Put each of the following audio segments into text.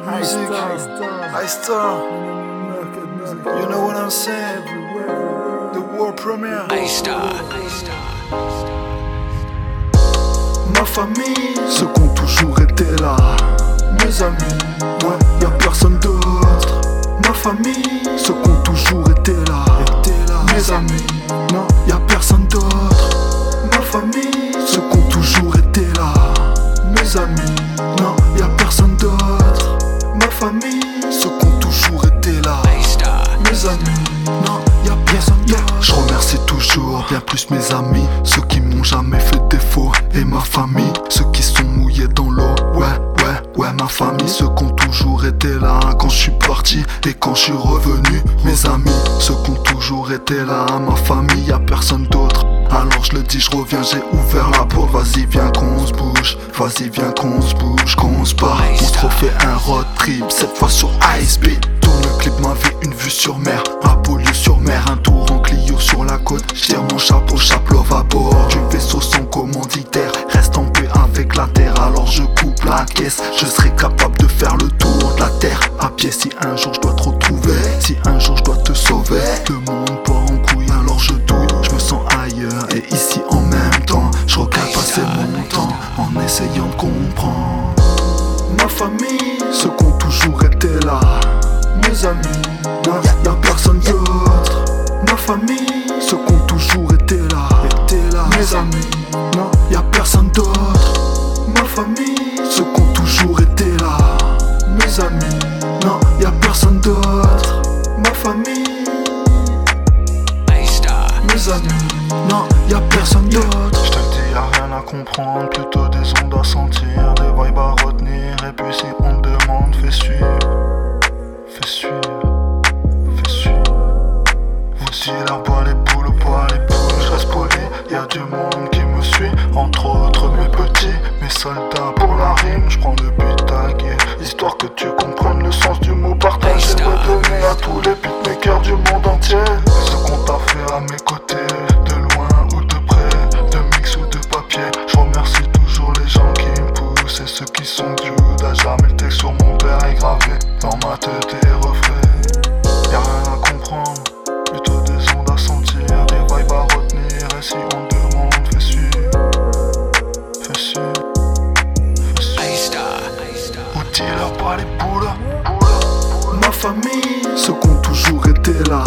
Market Music, Star. You know what I'm saying? The world premiere. Star. Ma famille, ceux qui ont toujours été là. Mes amis, ouais, y a personne d'autre. Ma famille, ceux qui ont toujours été là. Mes amis, non, y a personne d'autre. Ma famille, ceux qui ont toujours été là. Mes amis, non, famille, ceux qui ont toujours été là. Mes amis, non, y a personne d'autre. Je remercie toujours bien plus mes amis, ceux qui m'ont jamais fait défaut, et ma famille, ceux qui sont mouillés dans l'eau. Ouais, ouais, ouais, ma famille, ceux qui ont toujours été là quand je suis parti et quand je suis revenu. Mes amis, ceux qui ont toujours été là, ma famille, y a personne d'autre. Je le dis, je reviens, j'ai ouvert la porte. Vas-y, viens qu'on se bouge. Vas-y, viens qu'on se bouge, qu'on se barre. On refait un road trip, cette fois sur Ice Beat. Tourne le clip, ma vie, une vue sur mer. À Beaulieu sur mer, un tour en Clio sur la côte. J'tire mon chapeau, chapeau à bord. Du vaisseau sans commanditaire. Reste en paix avec la terre, alors je coupe la caisse. Je serai capable de faire le tour de la terre. À pied, si un jour je dois te Ma famille, ceux qui ont toujours été là. Mes amis, non, y a personne d'autre. Ma famille, ceux qui ont toujours été là. Mes amis, non, y a personne d'autre. Ma famille, ceux qui ont toujours été là. Mes amis, non, y a personne d'autre. Ma famille, mes amis, non, y a personne d'autre. Je te dis, y'a rien à comprendre, Du monde qui me suit, entre autres mes petits, mes soldats pour la rime. Je prends le but histoire que tu comprennes le sens du mot partagé. Je donner à tous les beatmakers du monde entier. Pas les poules. Ma famille, ceux qui ont toujours été là.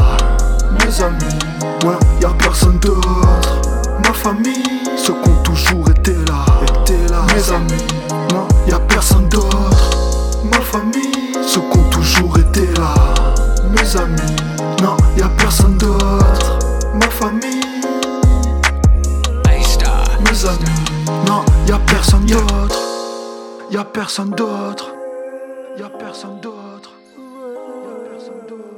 Mes amis, ouais, y a personne d'autre. Ma famille, ceux qui ont toujours été là. Mes amis, non, y a personne d'autre. Ma famille, ceux qui ont toujours été là. Mes amis, non, y a personne d'autre. Ma famille, mes amis, non, y a personne d'autre. Y a personne d'autre. Y'a personne d'autre. Y'a personne d'autre.